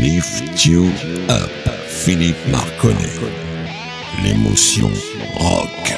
Lift You Up, Philippe Marconnet. L'émotion rock.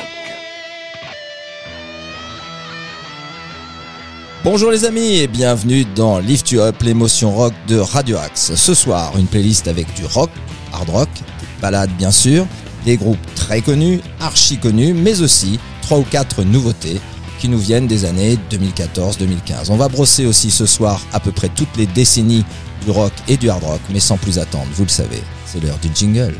Bonjour les amis et bienvenue dans Lift You Up, l'émotion rock de Radio Axe. Ce soir, une playlist avec du rock, hard rock, des balades bien sûr, des groupes très connus, archi connus, mais aussi trois ou quatre nouveautés qui nous viennent des années 2014-2015. On va brosser aussi ce soir à peu près toutes les décennies du rock et du hard rock, mais sans plus attendre, vous le savez, c'est l'heure du jingle.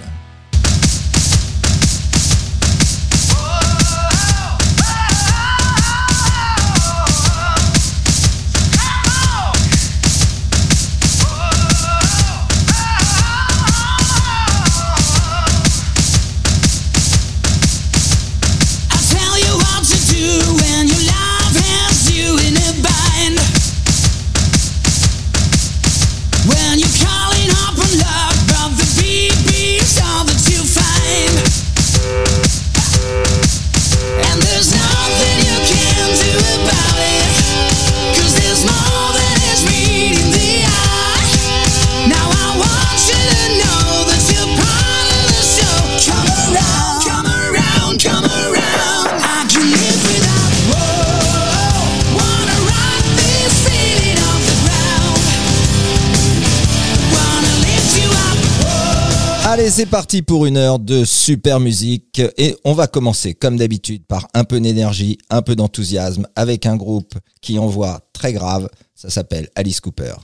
C'est parti pour une heure de super musique et on va commencer comme d'habitude par un peu d'énergie, un peu d'enthousiasme avec un groupe qui envoie très grave, ça s'appelle Alice Cooper.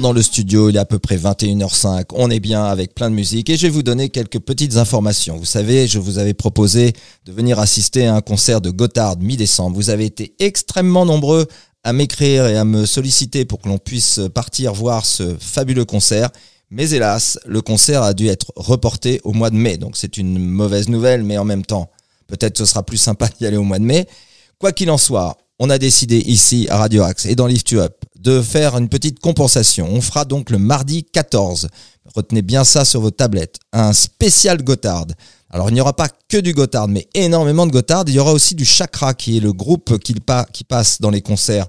Dans le studio, il est à peu près 21h05, on est bien avec plein de musique et je vais vous donner quelques petites informations. Vous savez, je vous avais proposé de venir assister à un concert de Gotthard mi-décembre. Vous avez été extrêmement nombreux à m'écrire et à me solliciter pour que l'on puisse partir voir ce fabuleux concert. Mais hélas, le concert a dû être reporté au mois de mai. Donc c'est une mauvaise nouvelle, mais en même temps, peut-être ce sera plus sympa d'y aller au mois de mai. Quoi qu'il en soit, on a décidé ici à Radio Axe et dans Lift You Up de faire une petite compensation. On fera donc le mardi 14. Retenez bien ça sur vos tablettes. Un spécial Gotthard. Alors il n'y aura pas que du Gotthard, mais énormément de Gotthard. Il y aura aussi du Chakra, qui est le groupe qui, qui passe dans les concerts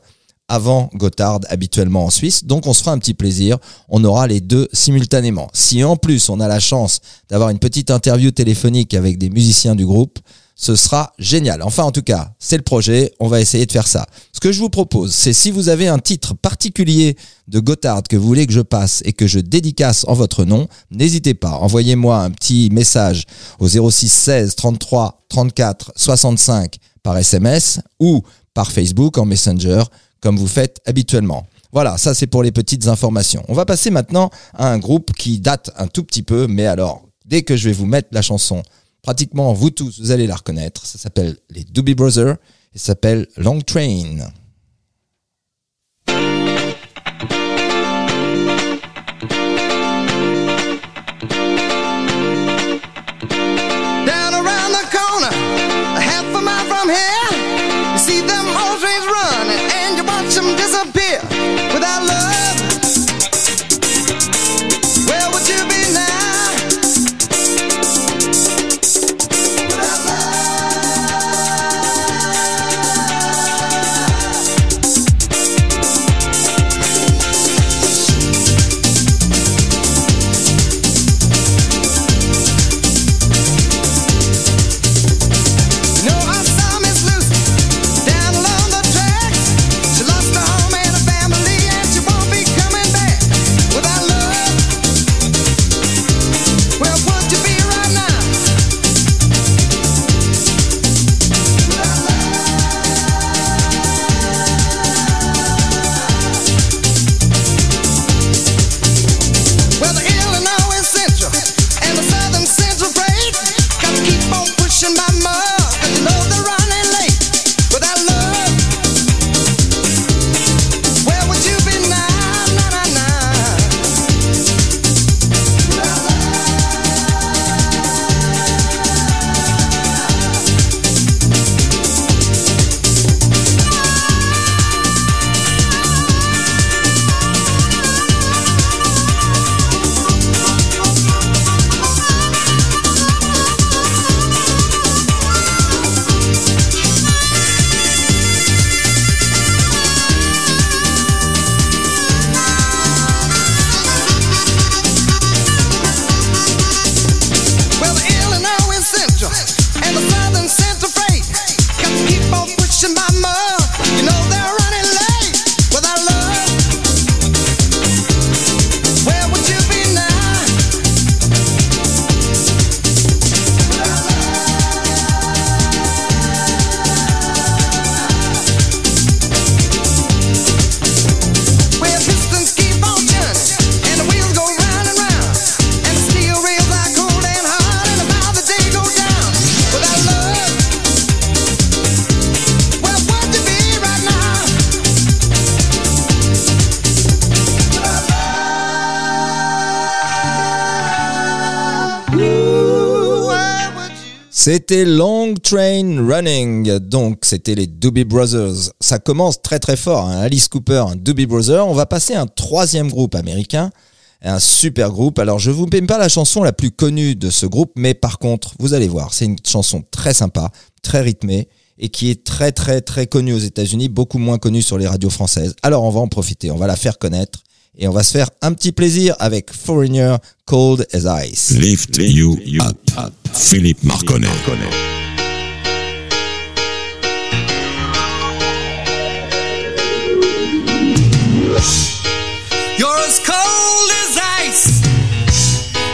avant Gotthard habituellement en Suisse. Donc on se fera un petit plaisir. On aura les deux simultanément. Si en plus on a la chance d'avoir une petite interview téléphonique avec des musiciens du groupe, ce sera génial. Enfin, en tout cas, c'est le projet. On va essayer de faire ça. Ce que je vous propose, c'est si vous avez un titre particulier de Gotthard que vous voulez que je passe et que je dédicace en votre nom, n'hésitez pas. Envoyez-moi un petit message au 06 16 33 34 65 par SMS ou par Facebook en Messenger, comme vous faites habituellement. Voilà, ça c'est pour les petites informations. On va passer maintenant à un groupe qui date un tout petit peu, mais alors, dès que je vais vous mettre la chanson pratiquement vous tous, vous allez la reconnaître. Ça s'appelle les Doobie Brothers et ça s'appelle Long Train. C'était Long Train Running, donc c'était les Doobie Brothers. Ça commence très très fort, hein. Alice Cooper, un Doobie Brothers. On va passer à un troisième groupe américain, un super groupe. Alors je vous mets pas la chanson la plus connue de ce groupe, mais par contre, vous allez voir, c'est une chanson très sympa, très rythmée et qui est très très très connue aux États-Unis, beaucoup moins connue sur les radios françaises. Alors on va en profiter, on va la faire connaître et on va se faire un petit plaisir avec Foreigner Cold as Ice. Lift you up. Philippe Marconnet. You're as cold as ice.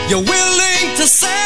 You're willing to sacrifice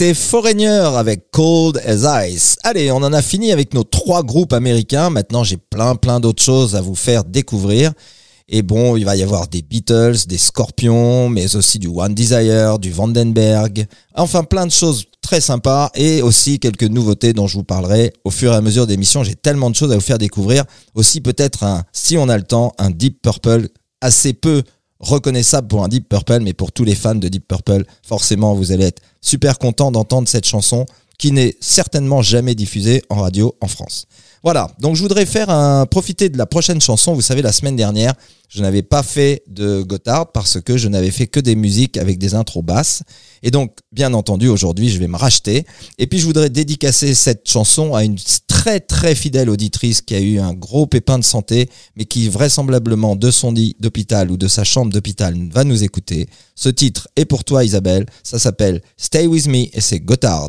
C'était Foreigner avec Cold as Ice. Allez, on en a fini avec nos trois groupes américains. Maintenant, j'ai plein plein d'autres choses à vous faire découvrir. Et bon, il va y avoir des Beatles, des Scorpions, mais aussi du One Desire, du Vandenberg. Enfin, plein de choses très sympas et aussi quelques nouveautés dont je vous parlerai au fur et à mesure des missions. J'ai tellement de choses à vous faire découvrir. Aussi peut-être si on a le temps, un Deep Purple assez peu reconnaissable pour un Deep Purple, mais pour tous les fans de Deep Purple, forcément, vous allez être super content d'entendre cette chanson qui n'est certainement jamais diffusée en radio en France. Voilà, donc je voudrais faire un profiter de la prochaine chanson. Vous savez, la semaine dernière, je n'avais pas fait de Gotthard parce que je n'avais fait que des musiques avec des intros basses. Et donc, bien entendu, aujourd'hui, je vais me racheter. Et puis, je voudrais dédicacer cette chanson à une très très fidèle auditrice qui a eu un gros pépin de santé, mais qui vraisemblablement de son lit d'hôpital ou de sa chambre d'hôpital va nous écouter. Ce titre est pour toi, Isabelle. Ça s'appelle Stay With Me et c'est Gotthard.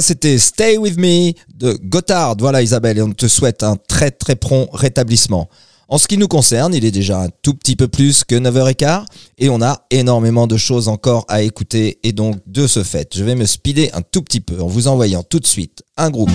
c'était Stay With Me de Gotthard. Voilà Isabelle, et on te souhaite un très très prompt rétablissement. En ce qui nous concerne, il est déjà un tout petit peu plus que 9h15 et on a énormément de choses encore à écouter et donc de ce fait, je vais me speeder un tout petit peu en vous envoyant tout de suite un groupe.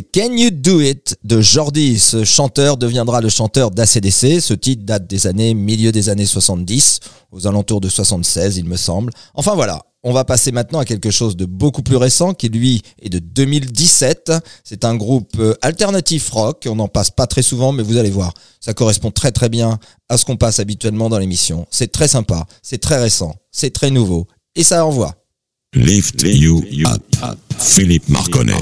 Can You Do It de Jordi. Ce chanteur deviendra le chanteur d'ACDC. Ce titre date des années, milieu des années 70, aux alentours de 76, il me semble. Enfin voilà. On va passer maintenant à quelque chose de beaucoup plus récent qui lui est de 2017. C'est un groupe euh, alternatif rock. On n'en passe pas très souvent, mais vous allez voir, ça correspond très très bien à ce qu'on passe habituellement dans l'émission. C'est très sympa, c'est très récent, c'est très nouveau et ça envoie. Lift You Up. Philippe Marconnet.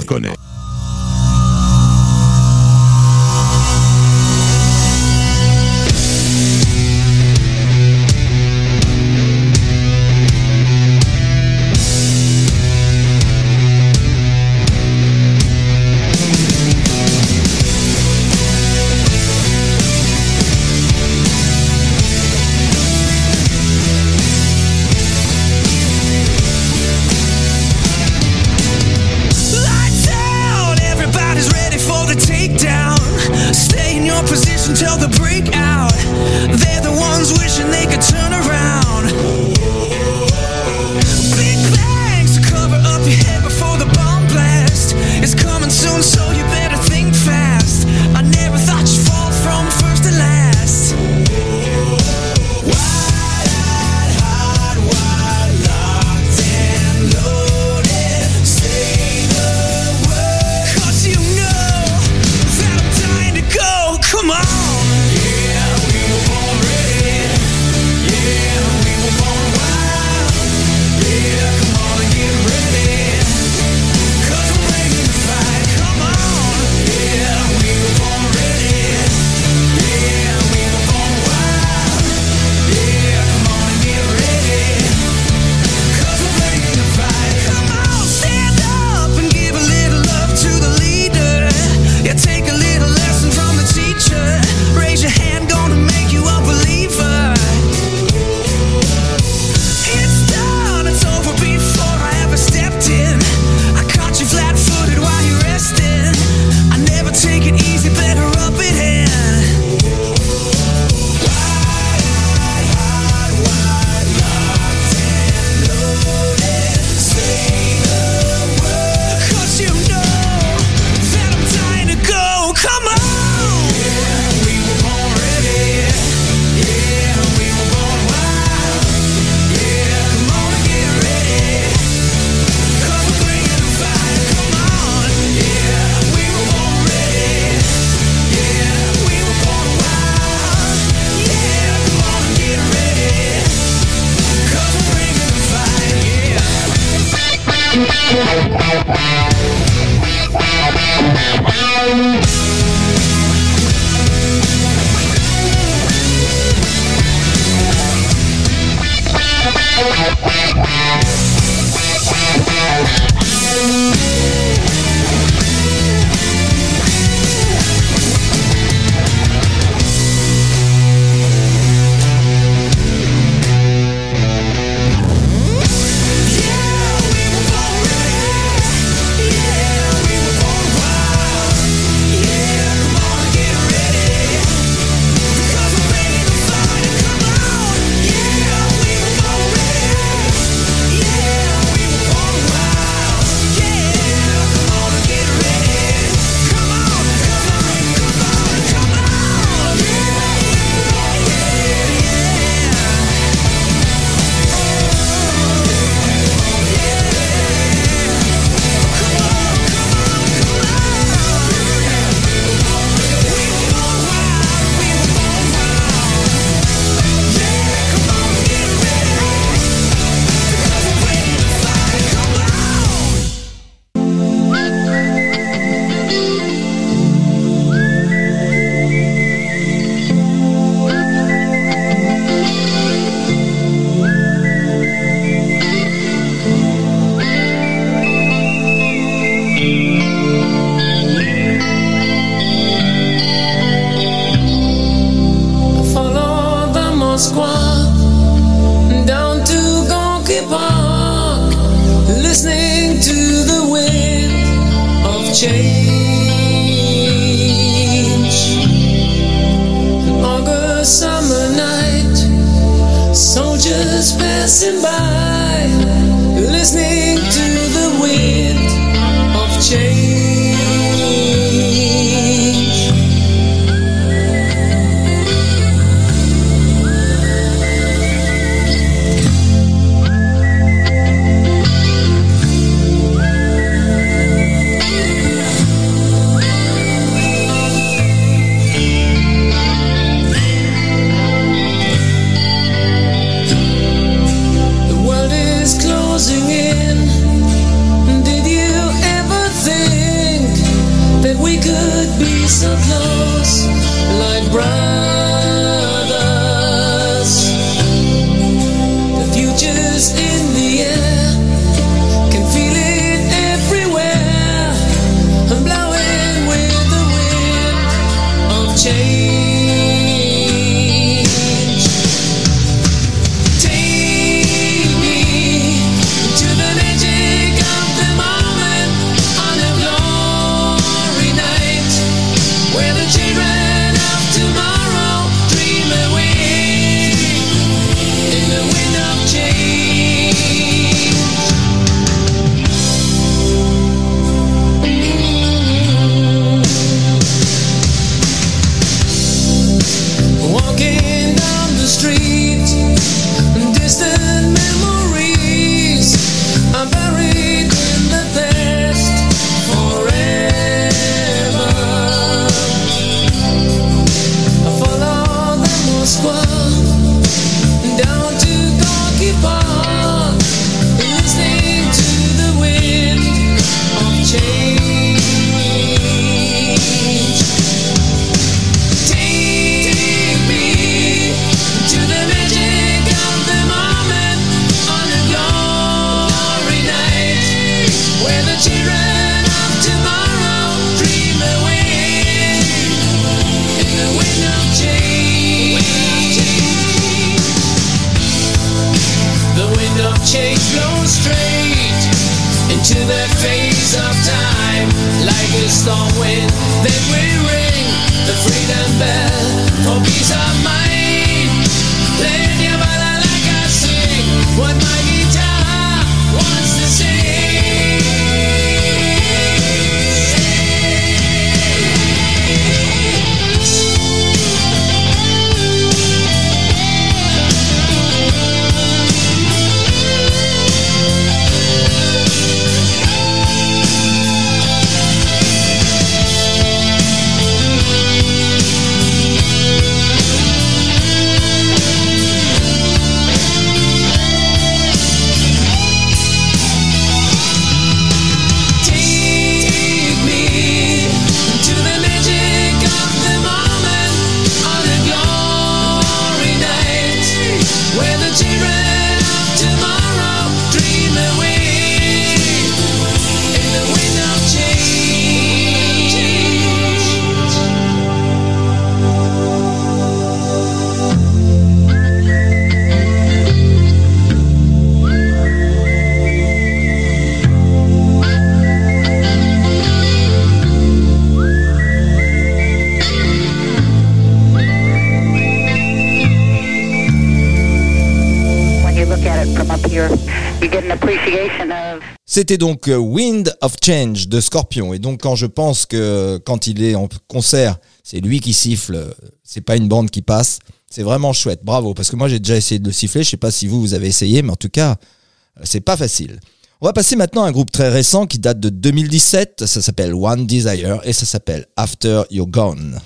C'était donc euh, Wind of Change de Scorpion. Et donc quand je pense que quand il est en concert, c'est lui qui siffle, euh, c'est pas une bande qui passe, c'est vraiment chouette. Bravo, parce que moi j'ai déjà essayé de le siffler. Je sais pas si vous vous avez essayé, mais en tout cas, euh, c'est pas facile. On va passer maintenant à un groupe très récent qui date de 2017. Ça s'appelle One Desire et ça s'appelle After You're Gone.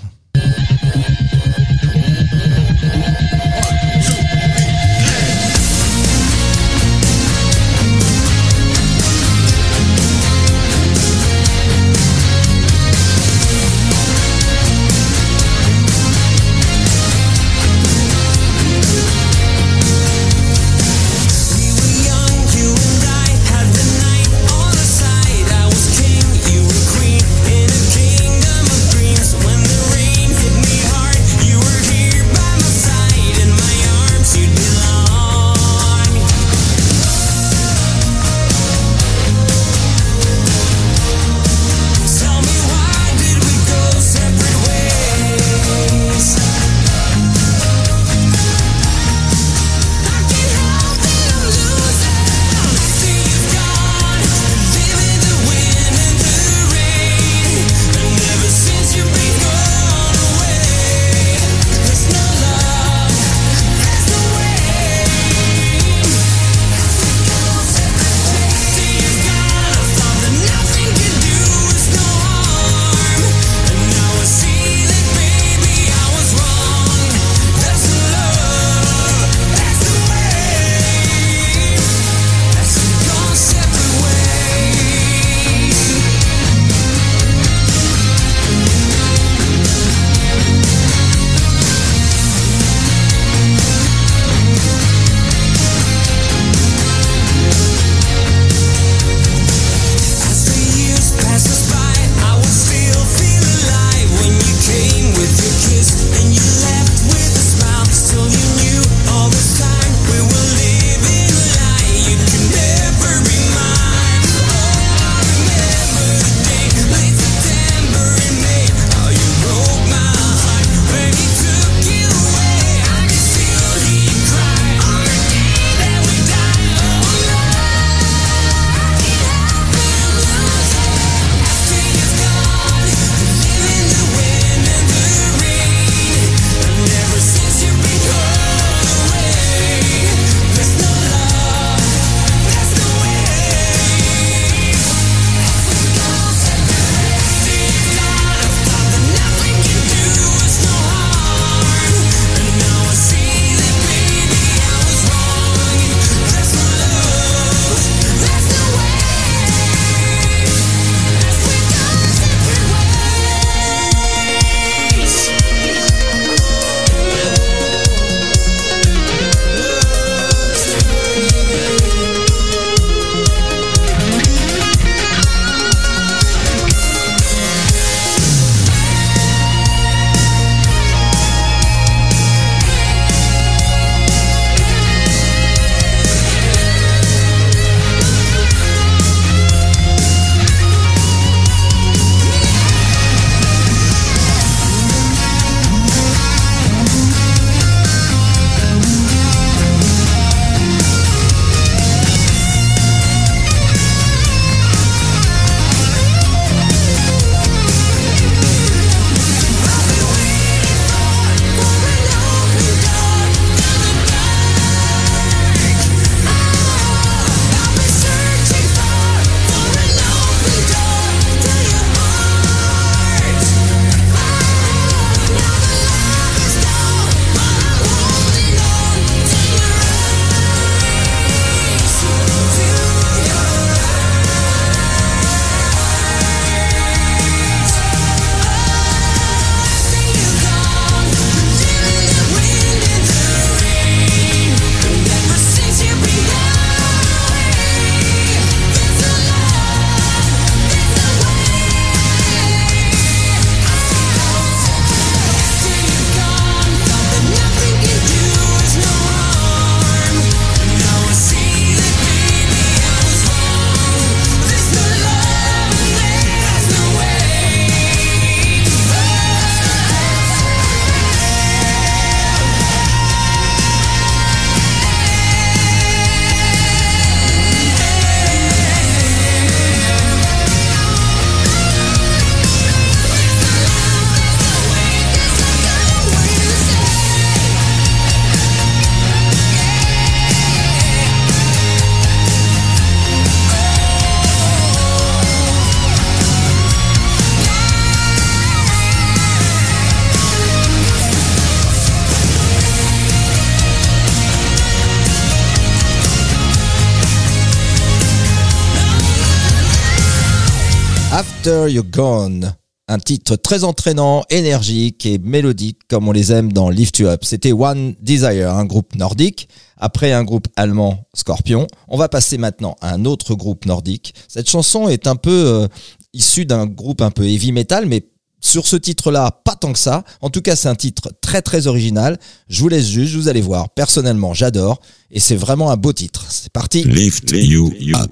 After You're Gone. Un titre très entraînant, énergique et mélodique comme on les aime dans Lift You Up. C'était One Desire, un groupe nordique. Après un groupe allemand, Scorpion. On va passer maintenant à un autre groupe nordique. Cette chanson est un peu euh, issue d'un groupe un peu heavy metal, mais sur ce titre-là, pas tant que ça. En tout cas, c'est un titre très très original. Je vous laisse juger, vous allez voir. Personnellement, j'adore. Et c'est vraiment un beau titre. C'est parti. Lift You Up.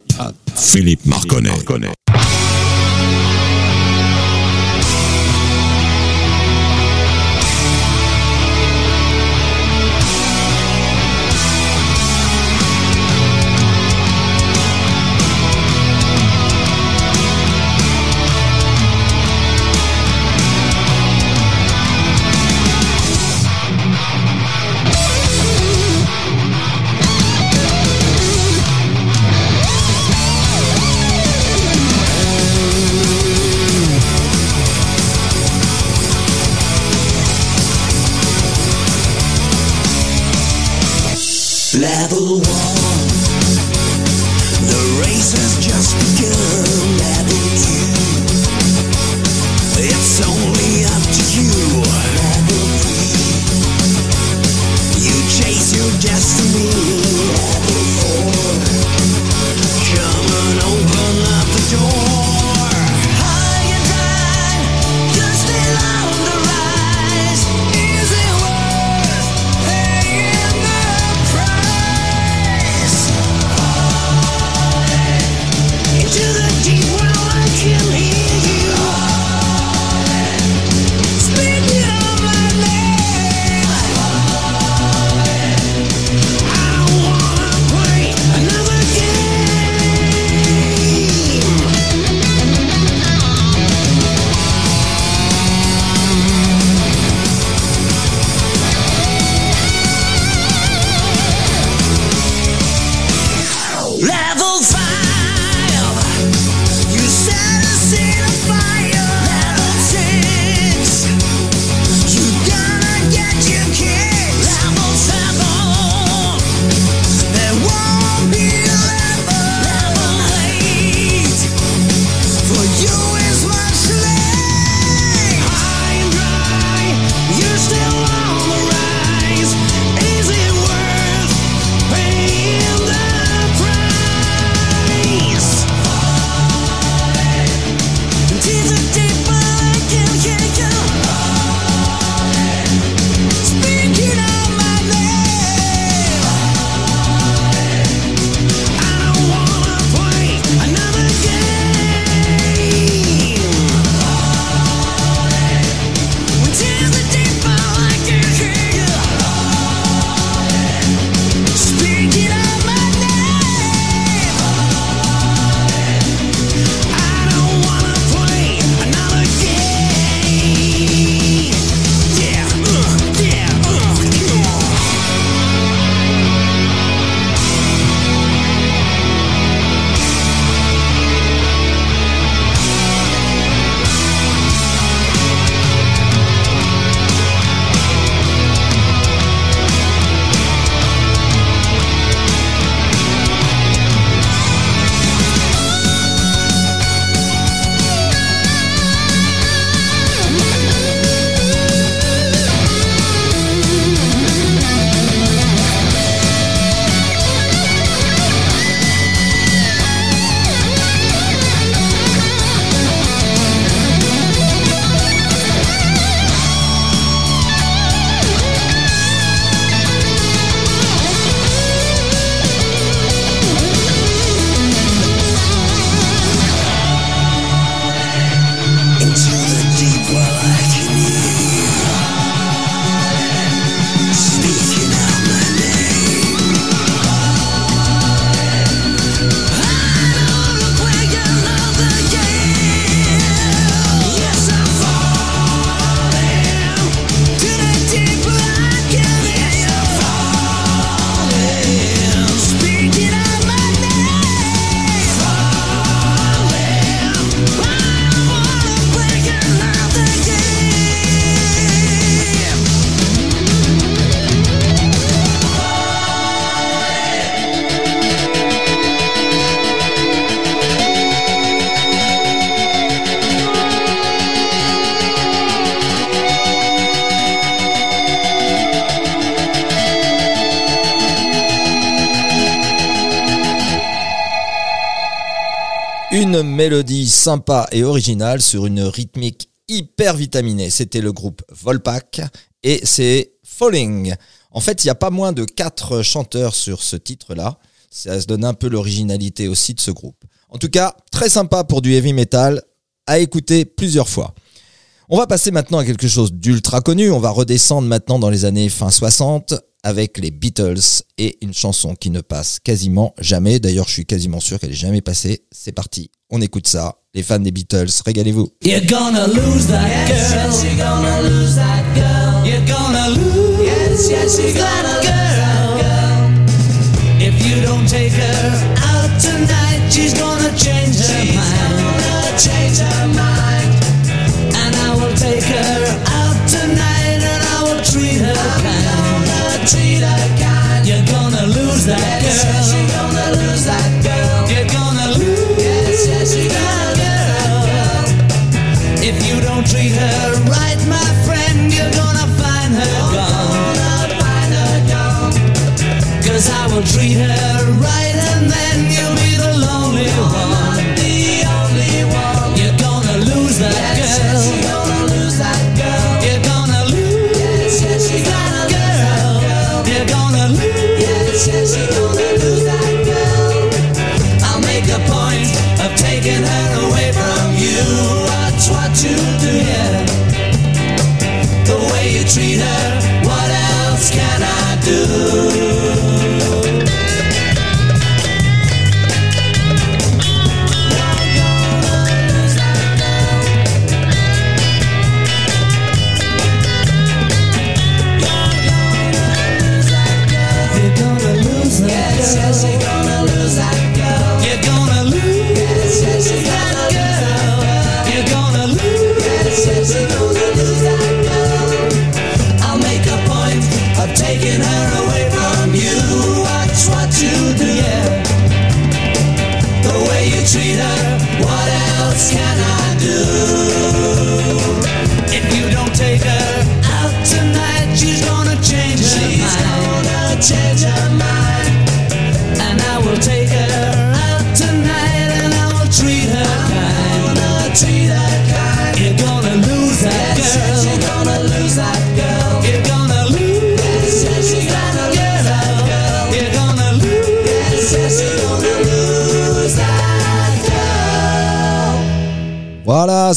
Philippe Marconnet. The race has just begun. Level it's only mélodie sympa et originale sur une rythmique hyper vitaminée. C'était le groupe Volpac et c'est Falling. En fait, il n'y a pas moins de quatre chanteurs sur ce titre-là. Ça se donne un peu l'originalité aussi de ce groupe. En tout cas, très sympa pour du heavy metal à écouter plusieurs fois. On va passer maintenant à quelque chose d'ultra connu. On va redescendre maintenant dans les années fin 60 avec les Beatles et une chanson qui ne passe quasiment jamais. D'ailleurs, je suis quasiment sûr qu'elle est jamais passée. C'est parti. On écoute ça. Les fans des Beatles, régalez-vous. You're gonna lose that girl. Yes, you're gonna lose that girl. You're gonna lose. Yes, yes, you're gonna lose that girl. If you don't take her out tonight, she's gonna change her mind. Gonna change her mind. And I will take her out tonight, and I will treat her kind. Treat her kind. You're gonna lose that girl. Yes, you're gonna lose that girl. You're gonna lose. Yes, yes, you're gonna lose that girl. If you don't treat her right, my friend, you're gonna find her gone. Gonna find her gone. Cause I will treat her right and then you'll be the lonely one. Taking her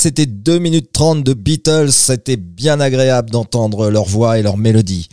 c'était 2 minutes 30 de Beatles. C'était bien agréable d'entendre leur voix et leur mélodie.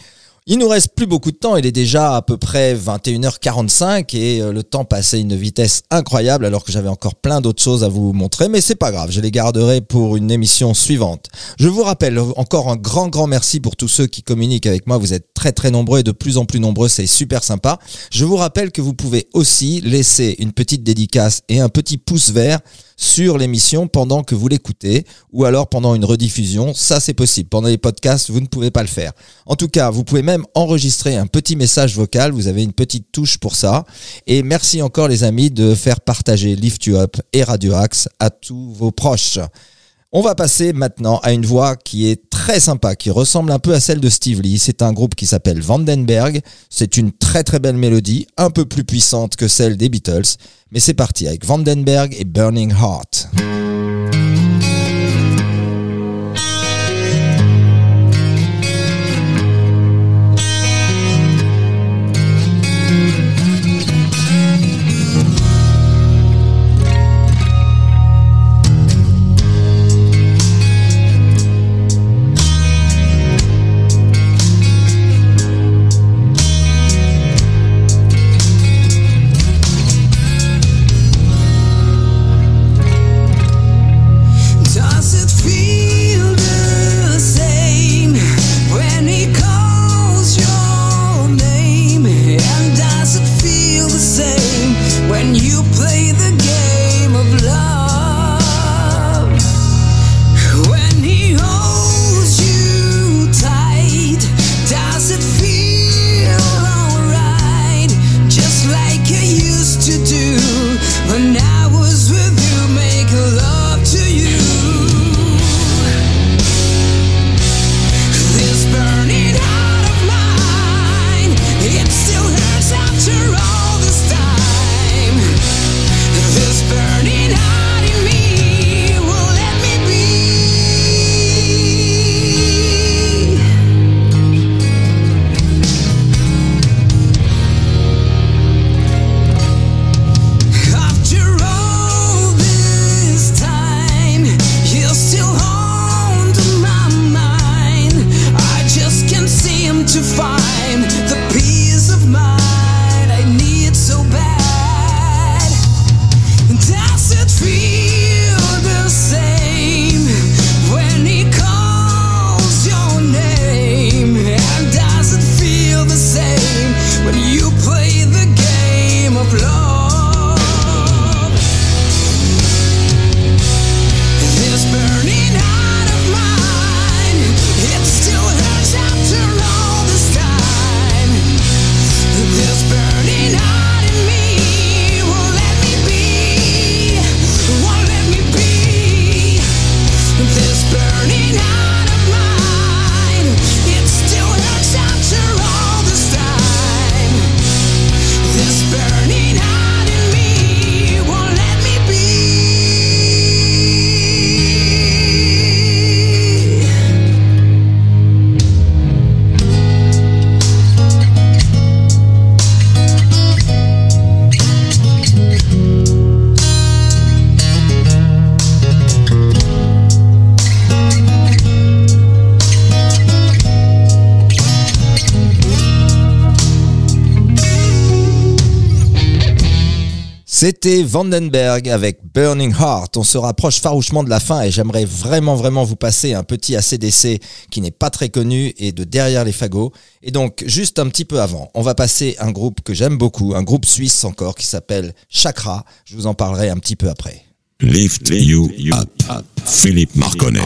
Il nous reste plus beaucoup de temps, il est déjà à peu près 21h45 et euh, le temps passait à une vitesse incroyable alors que j'avais encore plein d'autres choses à vous montrer, mais c'est pas grave, je les garderai pour une émission suivante. Je vous rappelle encore un grand grand merci pour tous ceux qui communiquent avec moi, vous êtes très très nombreux et de plus en plus nombreux, c'est super sympa. Je vous rappelle que vous pouvez aussi laisser une petite dédicace et un petit pouce vert sur l'émission pendant que vous l'écoutez ou alors pendant une rediffusion, ça c'est possible. Pendant les podcasts, vous ne pouvez pas le faire. En tout cas, vous pouvez même enregistrer un petit message vocal, vous avez une petite touche pour ça. Et merci encore les amis de faire partager Lift You Up et Radio Axe à tous vos proches. On va passer maintenant à une voix qui est très sympa, qui ressemble un peu à celle de Steve Lee. C'est un groupe qui s'appelle Vandenberg. C'est une très très belle mélodie, un peu plus puissante que celle des Beatles. Mais c'est parti avec Vandenberg et Burning Heart. Vandenberg avec Burning Heart. On se rapproche farouchement de la fin et j'aimerais vraiment vraiment vous passer un petit ACDC qui n'est pas très connu et de derrière les fagots. Et donc juste un petit peu avant, on va passer un groupe que j'aime beaucoup, un groupe suisse encore qui s'appelle Chakra. Je vous en parlerai un petit peu après. Lift, you, up. Philippe Marconnet.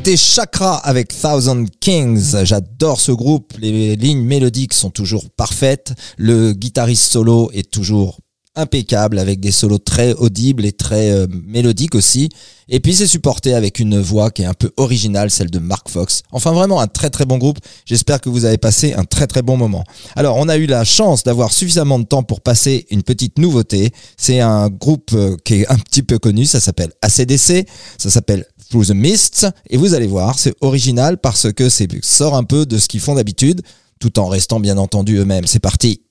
C'était Chakra avec Thousand Kings. J'adore ce groupe. Les lignes mélodiques sont toujours parfaites. Le guitariste solo est toujours impeccable avec des solos très audibles et très euh, mélodiques aussi. Et puis c'est supporté avec une voix qui est un peu originale, celle de Mark Fox. Enfin vraiment un très très bon groupe. J'espère que vous avez passé un très très bon moment. Alors on a eu la chance d'avoir suffisamment de temps pour passer une petite nouveauté. C'est un groupe euh, qui est un petit peu connu, ça s'appelle ACDC, ça s'appelle Through the Mists et vous allez voir, c'est original parce que c'est sort un peu de ce qu'ils font d'habitude tout en restant bien entendu eux-mêmes. C'est parti.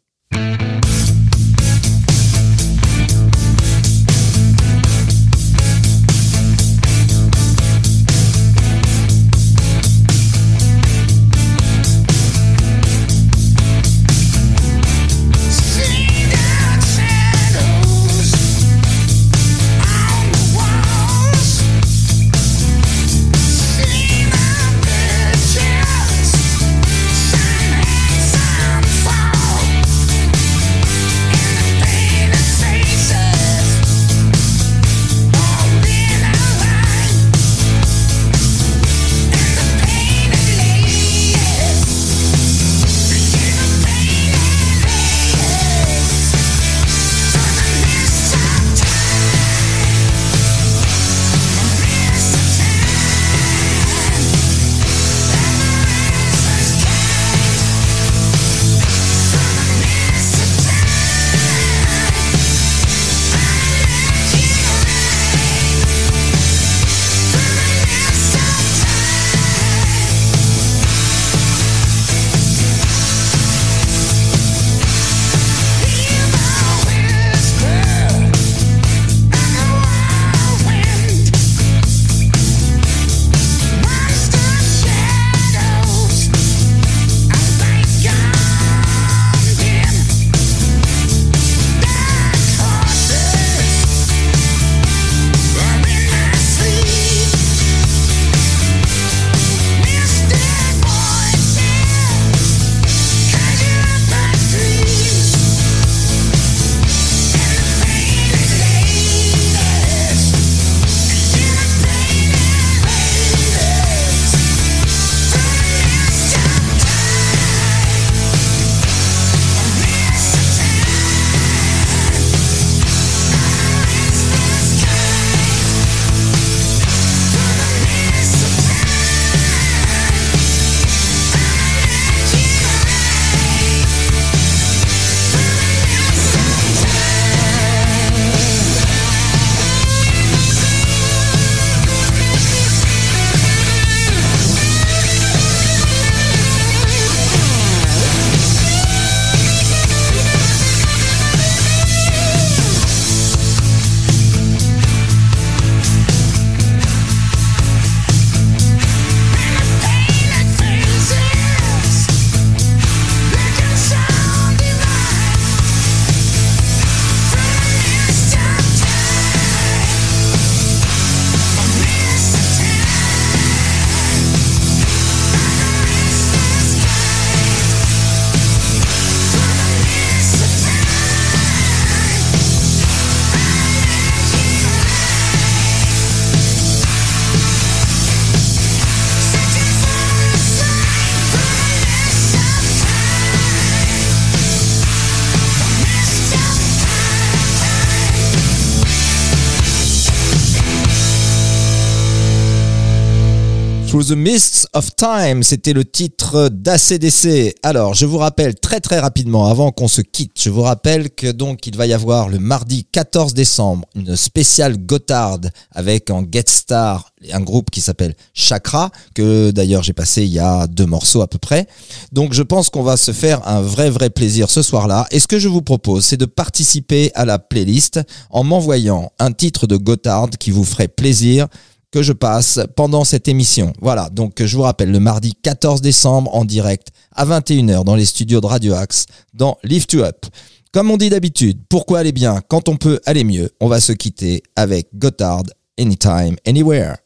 The Mists of Time, c'était le titre d'ACDC. Alors, je vous rappelle très très rapidement, avant qu'on se quitte, je vous rappelle que donc il va y avoir le mardi 14 décembre une spéciale Gotthard avec en guest star un groupe qui s'appelle Chakra, que d'ailleurs j'ai passé il y a deux morceaux à peu près. Donc je pense qu'on va se faire un vrai vrai plaisir ce soir-là. Et ce que je vous propose, c'est de participer à la playlist en m'envoyant un titre de Gotthard qui vous ferait plaisir que je passe pendant cette émission. Voilà, donc je vous rappelle le mardi 14 décembre en direct à 21h dans les studios de Radio Axe dans Lift You Up. Comme on dit d'habitude, pourquoi aller bien quand on peut aller mieux? On va se quitter avec Gotthard Anytime Anywhere.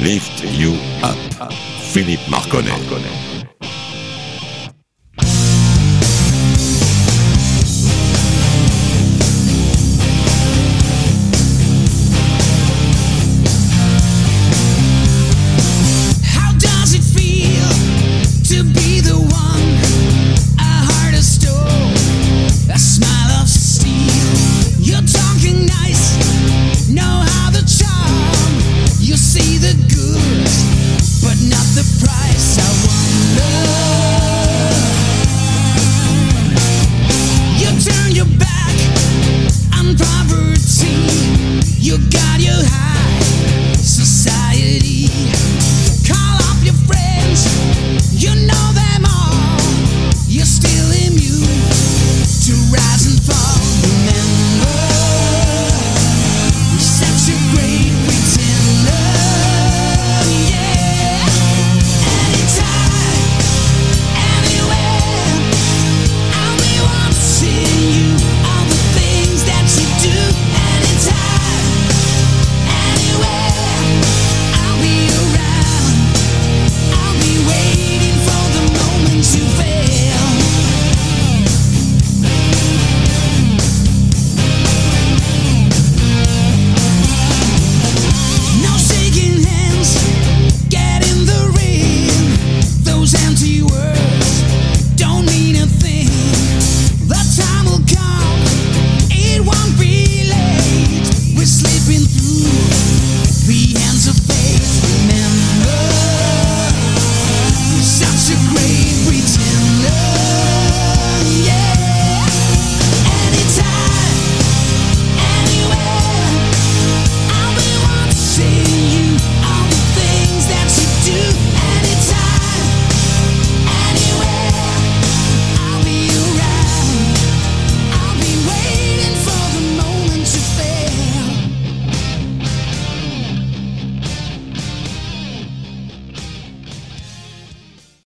Lift you up. Philippe Marconnet.